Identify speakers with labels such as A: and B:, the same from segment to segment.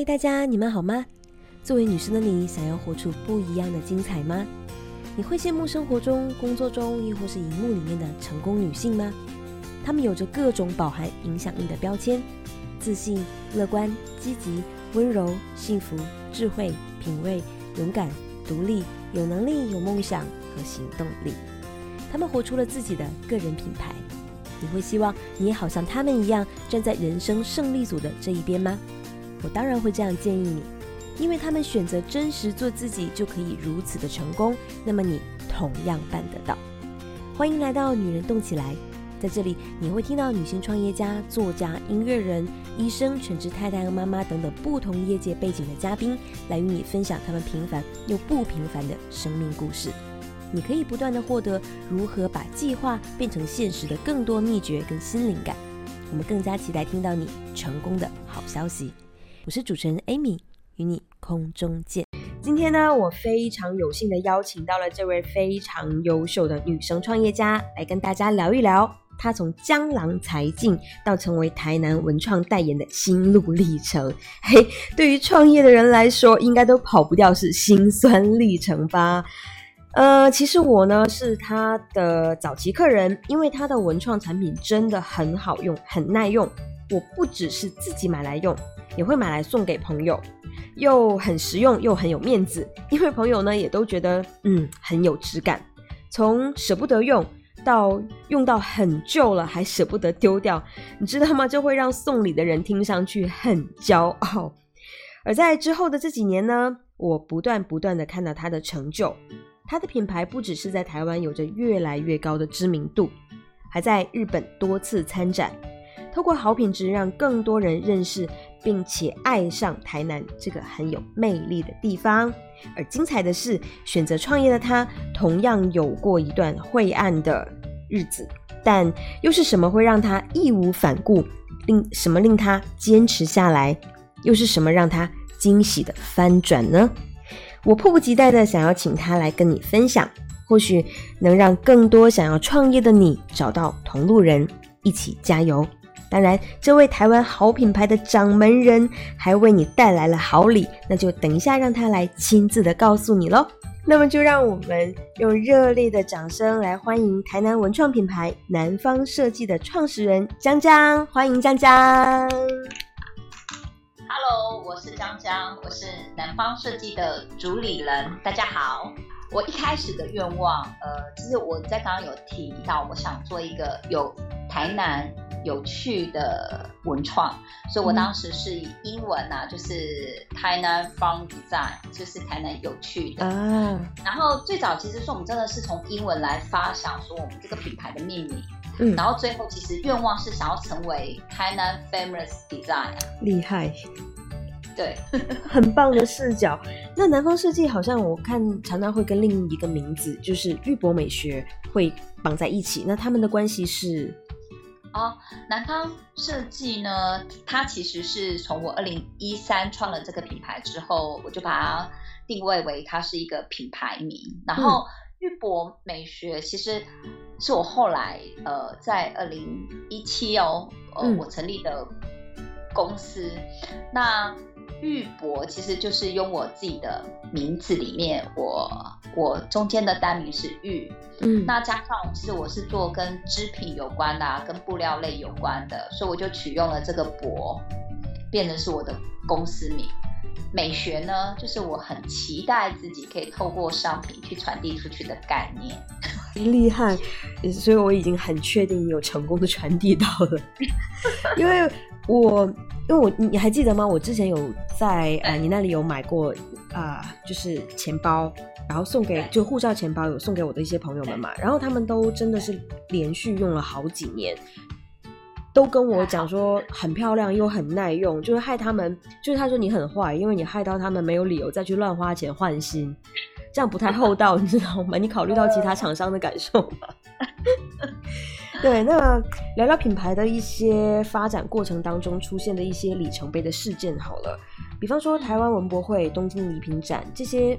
A: 嗨，大家，你们好吗？作为女生的你，想要活出不一样的精彩吗？你会羡慕生活中、工作中，亦或是荧幕里面的成功女性吗？她们有着各种饱含影响力的标签：自信、乐观、积极、温柔、幸福、智慧、品味、勇敢、独立、有能力、有梦想和行动力。她们活出了自己的个人品牌。你会希望你也好像她们一样站在人生胜利组的这一边吗？我当然会这样建议你，因为他们选择真实做自己就可以如此的成功，那么你同样办得到。欢迎来到女人动起来，在这里你会听到女性创业家、作家、音乐人、医生、全职太太和妈妈等等不同业界背景的嘉宾，来与你分享他们平凡又不平凡的生命故事。你可以不断的获得如何把计划变成现实的更多秘诀跟新灵感。我们更加期待听到你成功的好消息。我是主持人 Amy，与你空中见。今天呢，我非常有幸的邀请到了这位非常优秀的女生创业家，来跟大家聊一聊她从江郎才尽到成为台南文创代言的心路历程。嘿，对于创业的人来说，应该都跑不掉是辛酸历程吧。呃，其实我呢是他的早期客人，因为他的文创产品真的很好用，很耐用。我不只是自己买来用，也会买来送给朋友，又很实用又很有面子。因为朋友呢也都觉得嗯很有质感，从舍不得用到用到很旧了还舍不得丢掉，你知道吗？就会让送礼的人听上去很骄傲。而在之后的这几年呢，我不断不断的看到他的成就。他的品牌不只是在台湾有着越来越高的知名度，还在日本多次参展，透过好品质让更多人认识并且爱上台南这个很有魅力的地方。而精彩的是，选择创业的他同样有过一段晦暗的日子，但又是什么会让他义无反顾？令什么令他坚持下来？又是什么让他惊喜的翻转呢？我迫不及待的想要请他来跟你分享，或许能让更多想要创业的你找到同路人，一起加油。当然，这位台湾好品牌的掌门人还为你带来了好礼，那就等一下让他来亲自的告诉你喽。那么就让我们用热烈的掌声来欢迎台南文创品牌南方设计的创始人江江，欢迎江江。
B: Hello，我是江江，我是南方设计的主理人。大家好，我一开始的愿望，呃，其实我在刚刚有提到，我想做一个有台南有趣的文创，所以我当时是以英文啊，就是台南 Fun Design，就是台南有趣的。啊。然后最早其实是我们真的是从英文来发想，说我们这个品牌的命名。嗯。然后最后其实愿望是想要成为台南 Famous Design。
A: 厉害。
B: 对，
A: 很棒的视角。那南方设计好像我看常常会跟另一个名字，就是玉博美学会绑在一起。那他们的关系是？
B: 哦，南方设计呢，它其实是从我二零一三创了这个品牌之后，我就把它定位为它是一个品牌名。然后玉博美学其实是我后来呃在二零一七哦，呃我成立的公司。那玉博其实就是用我自己的名字里面，我我中间的单名是玉，嗯，那加上其实我是做跟织品有关的，跟布料类有关的，所以我就取用了这个博，变成是我的公司名。美学呢，就是我很期待自己可以透过商品去传递出去的概念。
A: 厉害，所以我已经很确定你有成功的传递到了，因为。我因为我你还记得吗？我之前有在呃你那里有买过啊，就是钱包，然后送给就护照钱包有送给我的一些朋友们嘛，然后他们都真的是连续用了好几年，都跟我讲说很漂亮又很耐用，就是害他们就是他说你很坏，因为你害到他们没有理由再去乱花钱换新，这样不太厚道，你知道吗？你考虑到其他厂商的感受吗？对，那聊聊品牌的一些发展过程当中出现的一些里程碑的事件好了，比方说台湾文博会、东京礼品展这些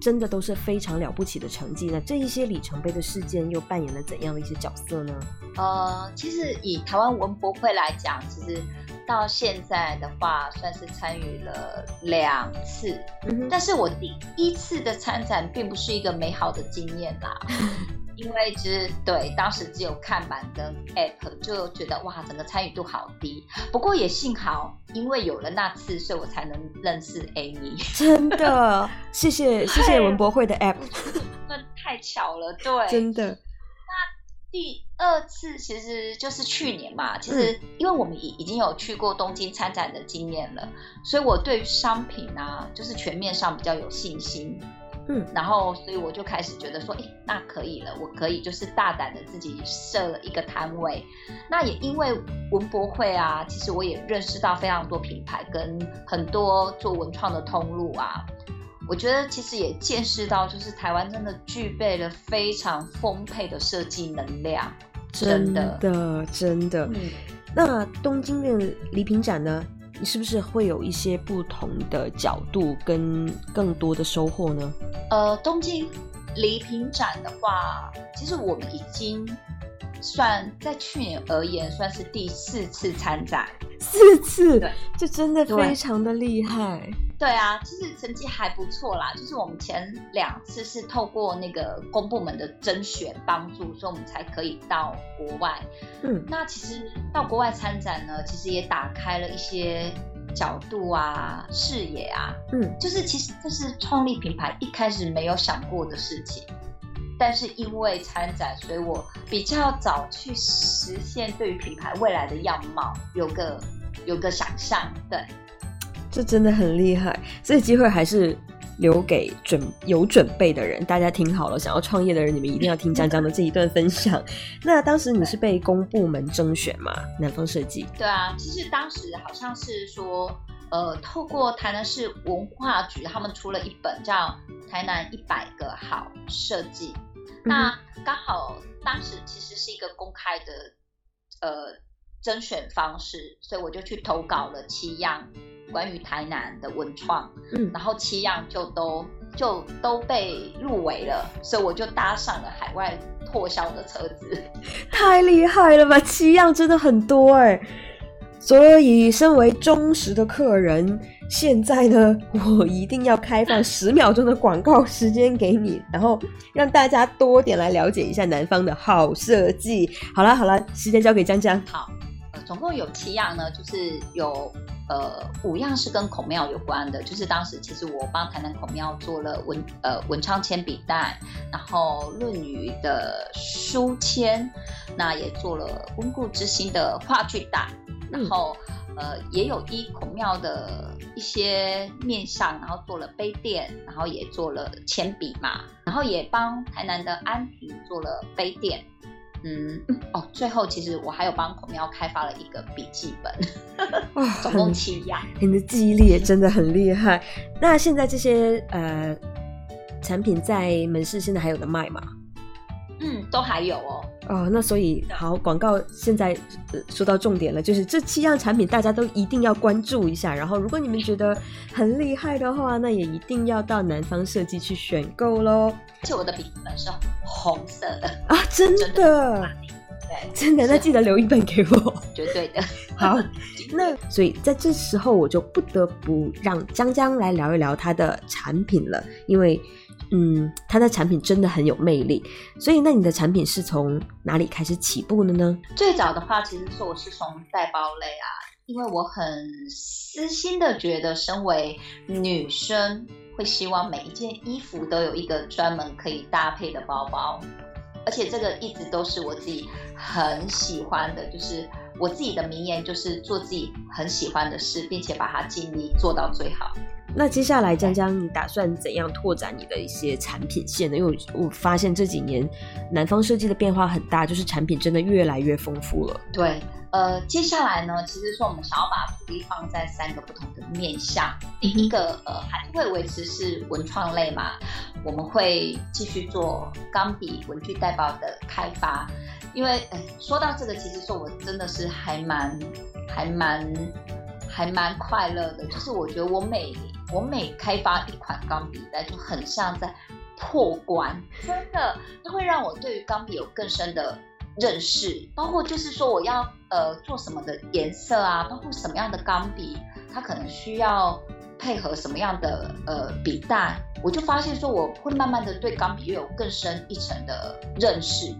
A: 真的都是非常了不起的成绩。那这一些里程碑的事件又扮演了怎样的一些角色呢？
B: 呃，其实以台湾文博会来讲，其实到现在的话，算是参与了两次。但是我第一次的参展并不是一个美好的经验啦。因为其实对当时只有看板跟 app，就觉得哇，整个参与度好低。不过也幸好，因为有了那次，所以我才能认识 Amy。
A: 真的，谢谢谢谢文博会的 app。
B: 那太巧了，对，
A: 真的。
B: 那第二次其实就是去年嘛，其实因为我们已已经有去过东京参展的经验了，所以我对商品啊，就是全面上比较有信心。嗯，然后所以我就开始觉得说，哎，那可以了，我可以就是大胆的自己设了一个摊位。那也因为文博会啊，其实我也认识到非常多品牌跟很多做文创的通路啊。我觉得其实也见识到，就是台湾真的具备了非常丰沛的设计能量，
A: 真的，真的。那东京的礼品展呢？你是不是会有一些不同的角度跟更多的收获呢？
B: 呃，东京礼品展的话，其实我们已经算在去年而言算是第四次参展，
A: 四次，这真的非常的厉害。
B: 对啊，其实成绩还不错啦。就是我们前两次是透过那个公部门的甄选帮助，所以我们才可以到国外。嗯，那其实到国外参展呢，其实也打开了一些角度啊、视野啊。嗯，就是其实这是创立品牌一开始没有想过的事情，但是因为参展，所以我比较早去实现对于品牌未来的样貌有个有个想象。对。
A: 这真的很厉害，所以机会还是留给准有准备的人。大家听好了，想要创业的人，你们一定要听江江的这一段分享。那当时你是被公部门征选吗？南方设计？
B: 对啊，其实当时好像是说，呃，透过台南市文化局，他们出了一本叫《台南一百个好设计》，那刚好当时其实是一个公开的呃甄选方式，所以我就去投稿了七样。关于台南的文创，嗯，然后七样就都就都被入围了，所以我就搭上了海外拓销的车子，
A: 太厉害了吧！七样真的很多哎，所以身为忠实的客人，现在呢，我一定要开放 十秒钟的广告时间给你，然后让大家多点来了解一下南方的好设计。好了好了，时间交给江江。
B: 好，呃，总共有七样呢，就是有。呃，五样是跟孔庙有关的，就是当时其实我帮台南孔庙做了文呃文昌铅笔袋，然后论语的书签，那也做了温故知新的话剧袋，然后呃也有依孔庙的一些面相，然后做了杯垫，然后也做了铅笔嘛，然后也帮台南的安平做了杯垫。嗯哦，最后其实我还有帮孔喵开发了一个笔记本，总共七样。
A: 你的记忆力也真的很厉害。那现在这些呃产品在门市现在还有的卖吗？
B: 嗯，都还有哦。
A: 哦，那所以好广告现在说到重点了，就是这七样产品大家都一定要关注一下。然后如果你们觉得很厉害的话，那也一定要到南方设计去选购喽。
B: 而且我的笔记本是红色的
A: 啊，真的，
B: 对，
A: 真的，那记得留一本给我，
B: 绝对的。
A: 好，那所以在这时候我就不得不让江江来聊一聊他的产品了，因为。嗯，它的产品真的很有魅力，所以那你的产品是从哪里开始起步的呢？
B: 最早的话，其实说我是从带包类啊，因为我很私心的觉得，身为女生会希望每一件衣服都有一个专门可以搭配的包包，而且这个一直都是我自己很喜欢的，就是我自己的名言就是做自己很喜欢的事，并且把它尽力做到最好。
A: 那接下来，江江，你打算怎样拓展你的一些产品线呢？因为我发现这几年南方设计的变化很大，就是产品真的越来越丰富了。
B: 对，呃，接下来呢，其实说我们想要把主力放在三个不同的面向。第一个，呃，还是会维持是文创类嘛，我们会继续做钢笔文具袋包的开发。因为，说到这个，其实说我真的是还蛮，还蛮。还蛮快乐的，就是我觉得我每我每开发一款钢笔袋，就很像在破关，真的就会让我对于钢笔有更深的认识，包括就是说我要呃做什么的颜色啊，包括什么样的钢笔，它可能需要配合什么样的呃笔袋，我就发现说我会慢慢的对钢笔又有更深一层的认识。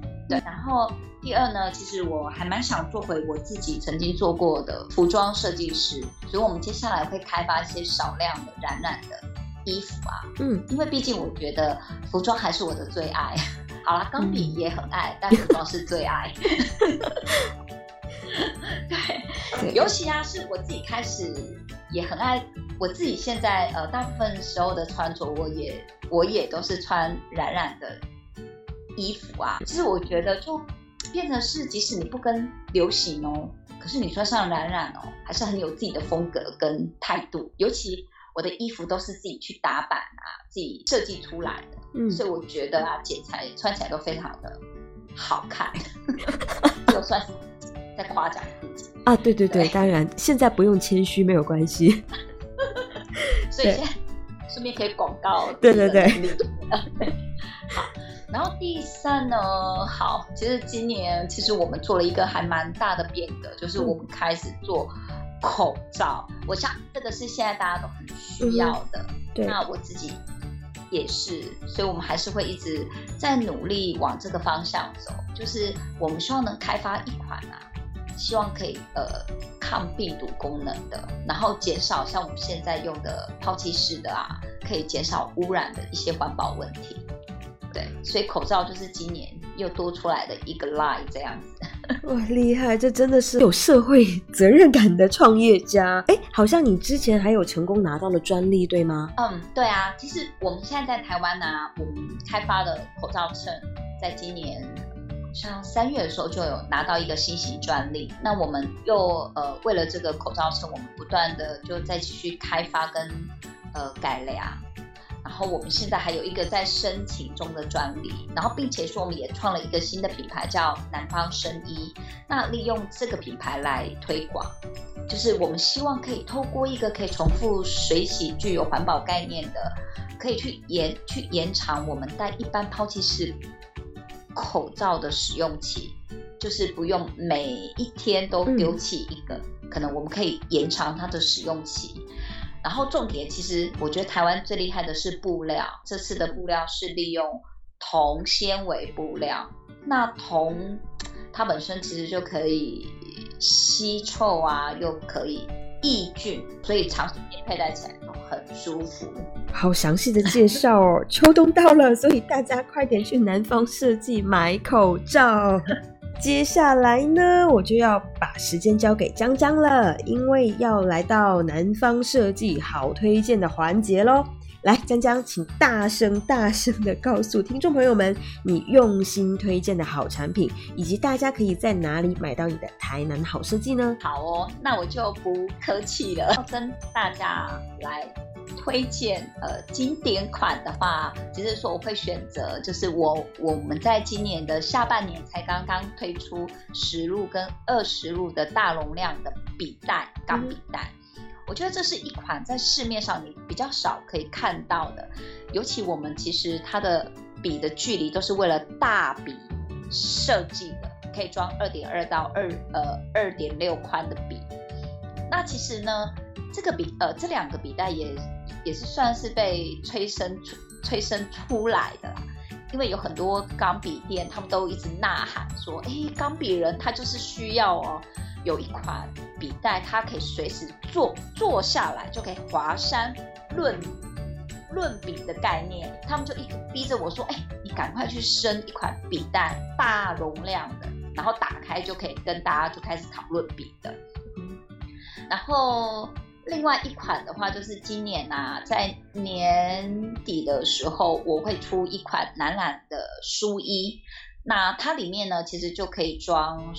B: 对，然后第二呢，其实我还蛮想做回我自己曾经做过的服装设计师，所以我们接下来会开发一些少量的染染的衣服啊，嗯，因为毕竟我觉得服装还是我的最爱。好啦，钢笔也很爱，但服装是最爱。对，尤其啊，是我自己开始也很爱，我自己现在呃大部分时候的穿着，我也我也都是穿染染的。衣服啊，其实我觉得就变成是，即使你不跟流行哦，可是你穿上冉冉哦，还是很有自己的风格跟态度。尤其我的衣服都是自己去打版啊，自己设计出来的，嗯，所以我觉得啊，剪裁穿起来都非常的好看，就算是在夸奖自己
A: 啊。对对对，当然现在不用谦虚，没有关系。
B: 所以现在顺便可以广告，
A: 对对对，
B: 好。然后第三呢，好，其实今年其实我们做了一个还蛮大的变革，就是我们开始做口罩。我想这个是现在大家都很需要的，那我自己也是，所以我们还是会一直在努力往这个方向走。就是我们希望能开发一款啊，希望可以呃抗病毒功能的，然后减少像我们现在用的抛弃式的啊，可以减少污染的一些环保问题。对，所以口罩就是今年又多出来的一个 line 这样子。
A: 哇，厉害！这真的是有社会责任感的创业家。哎，好像你之前还有成功拿到了专利，对吗？
B: 嗯，对啊。其实我们现在在台湾呢，我们开发的口罩秤，在今年像三月的时候就有拿到一个新型专利。那我们又呃为了这个口罩秤，我们不断的就再继续开发跟呃改良。然后我们现在还有一个在申请中的专利，然后并且说我们也创了一个新的品牌叫南方生衣，那利用这个品牌来推广，就是我们希望可以透过一个可以重复水洗、具有环保概念的，可以去延去延长我们戴一般抛弃式口罩的使用期，就是不用每一天都丢弃一个，可能我们可以延长它的使用期。然后重点，其实我觉得台湾最厉害的是布料。这次的布料是利用铜纤维布料。那铜它本身其实就可以吸臭啊，又可以抑菌，所以长时间佩戴起来很舒服。
A: 好详细的介绍哦！秋冬到了，所以大家快点去南方设计买口罩。接下来呢，我就要把时间交给江江了，因为要来到南方设计好推荐的环节喽。来，江江，请大声大声的告诉听众朋友们，你用心推荐的好产品，以及大家可以在哪里买到你的台南好设计呢？
B: 好哦，那我就不客气了，要跟大家来。推荐呃经典款的话，其实说我会选择，就是我我们在今年的下半年才刚刚推出十入跟二十入的大容量的笔袋钢笔袋，我觉得这是一款在市面上你比较少可以看到的，尤其我们其实它的笔的距离都是为了大笔设计的，可以装二点二到二呃二点六宽的笔，那其实呢。这个笔呃，这两个笔袋也也是算是被催生出催生出来的，因为有很多钢笔店，他们都一直呐喊说，哎，钢笔人他就是需要哦，有一款笔袋，它可以随时坐坐下来就可以华山论论笔的概念，他们就一直逼着我说，哎，你赶快去生一款笔袋，大容量的，然后打开就可以跟大家就开始讨论笔的，然后。另外一款的话，就是今年啊，在年底的时候，我会出一款蓝蓝的书衣。那它里面呢，其实就可以装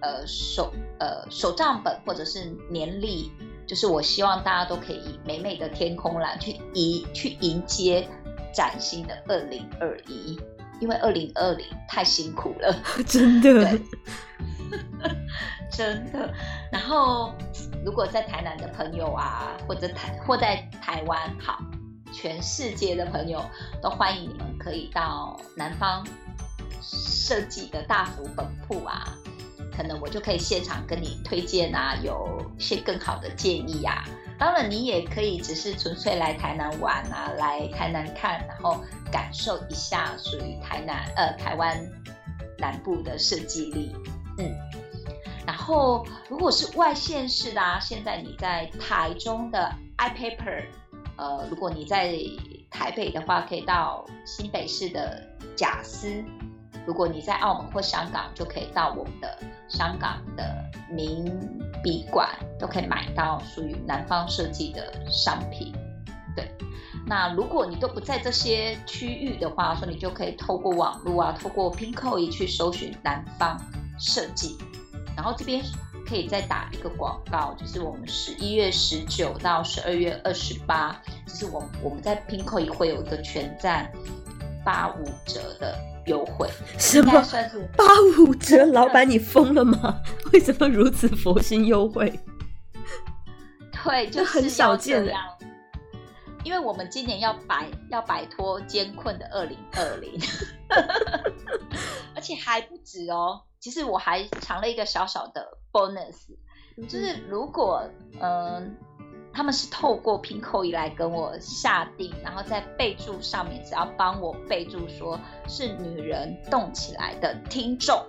B: 呃手呃手账本或者是年历。就是我希望大家都可以以美美的天空蓝去迎去迎接崭新的二零二一，因为二零二零太辛苦了，
A: 真的，
B: 真的。然后。如果在台南的朋友啊，或者台或在台湾，好，全世界的朋友都欢迎你们可以到南方设计的大福本铺啊，可能我就可以现场跟你推荐啊，有些更好的建议啊。当然，你也可以只是纯粹来台南玩啊，来台南看，然后感受一下属于台南呃台湾南部的设计力，嗯。然后，如果是外县市的啊，现在你在台中的 iPaper，呃，如果你在台北的话，可以到新北市的贾斯；如果你在澳门或香港，就可以到我们的香港的名笔馆，都可以买到属于南方设计的商品。对，那如果你都不在这些区域的话，说你就可以透过网络啊，透过 Pinkoi 去搜寻南方设计。然后这边可以再打一个广告，就是我们十一月十九到十二月二十八，就是我我们在 Pinko 也会有一个全站八五折的优惠，
A: 什么算是八五折？老板你疯了吗？为什么如此佛心优惠？
B: 对，就
A: 很少见。
B: 因为我们今年要摆要摆脱艰困的二零二零，而且还不止哦。其实我还藏了一个小小的 bonus，就是如果嗯他们是透过拼扣一来跟我下定，然后在备注上面只要帮我备注说是女人动起来的听众，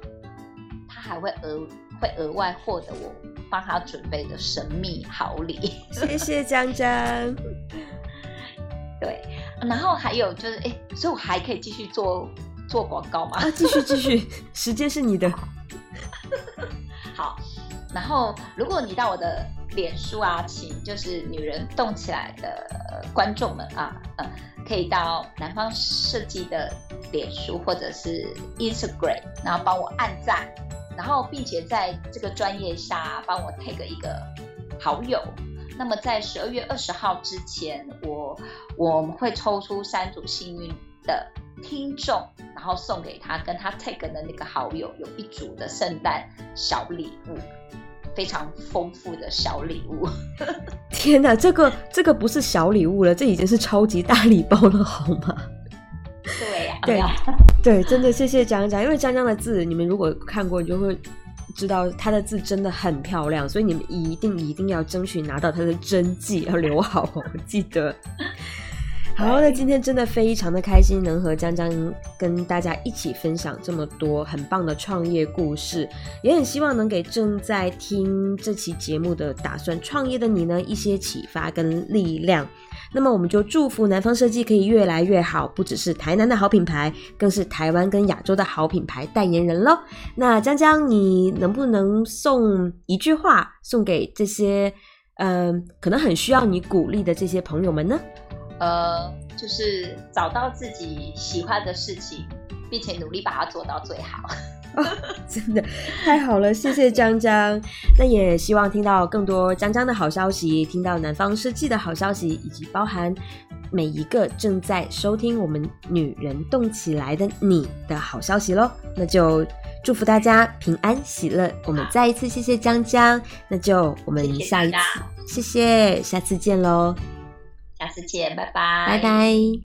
B: 他还会额会额外获得我帮他准备的神秘好礼。
A: 谢谢江江。
B: 对，然后还有就是哎，所以我还可以继续做。做广告吗？
A: 啊，继续继续，时间是你的。
B: 好，然后如果你到我的脸书啊，请就是女人动起来的观众们啊，嗯，可以到南方设计的脸书或者是 Instagram，然后帮我按赞，然后并且在这个专业下帮我 take 一个好友。那么在十二月二十号之前，我我们会抽出三组幸运的。听众，然后送给他跟他 tag 的那个好友有一组的圣诞小礼物，非常丰富的小礼物。
A: 天哪，这个这个不是小礼物了，这已经是超级大礼包了，好吗？
B: 对呀，
A: 对对，真的谢谢江江，因为江江的字，你们如果看过，你就会知道他的字真的很漂亮，所以你们一定一定要争取拿到他的真迹，要留好，记得。好，那今天真的非常的开心，能和江江跟大家一起分享这么多很棒的创业故事，也很希望能给正在听这期节目的打算创业的你呢一些启发跟力量。那么我们就祝福南方设计可以越来越好，不只是台南的好品牌，更是台湾跟亚洲的好品牌代言人喽。那江江，你能不能送一句话送给这些嗯可能很需要你鼓励的这些朋友们呢？
B: 呃，就是找到自己喜欢的事情，并且努力把它做到最好。
A: 真的太好了，谢谢江江。那也希望听到更多江江的好消息，听到南方设计的好消息，以及包含每一个正在收听我们女人动起来的你的好消息喽。那就祝福大家平安喜乐。我们再一次谢谢江江，那就我们下一次，谢谢，下次见喽。
B: 下次见，拜拜，
A: 拜拜。